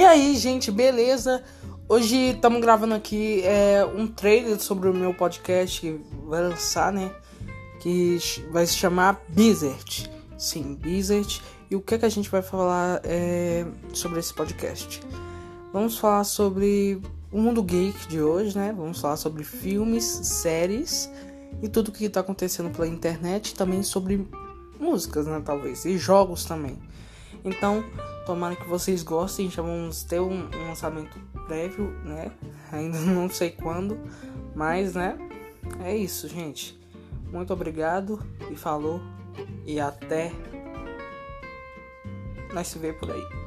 E aí, gente, beleza? Hoje estamos gravando aqui é, um trailer sobre o meu podcast que vai lançar, né? Que vai se chamar Bizert. Sim, Bizert. E o que, é que a gente vai falar é, sobre esse podcast? Vamos falar sobre o mundo geek de hoje, né? Vamos falar sobre filmes, séries e tudo que está acontecendo pela internet. Também sobre músicas, né? Talvez. E jogos também. Então, tomara que vocês gostem. Já vamos ter um, um lançamento prévio, né? Ainda não sei quando, mas, né? É isso, gente. Muito obrigado e falou. E até. Nós se vê por aí.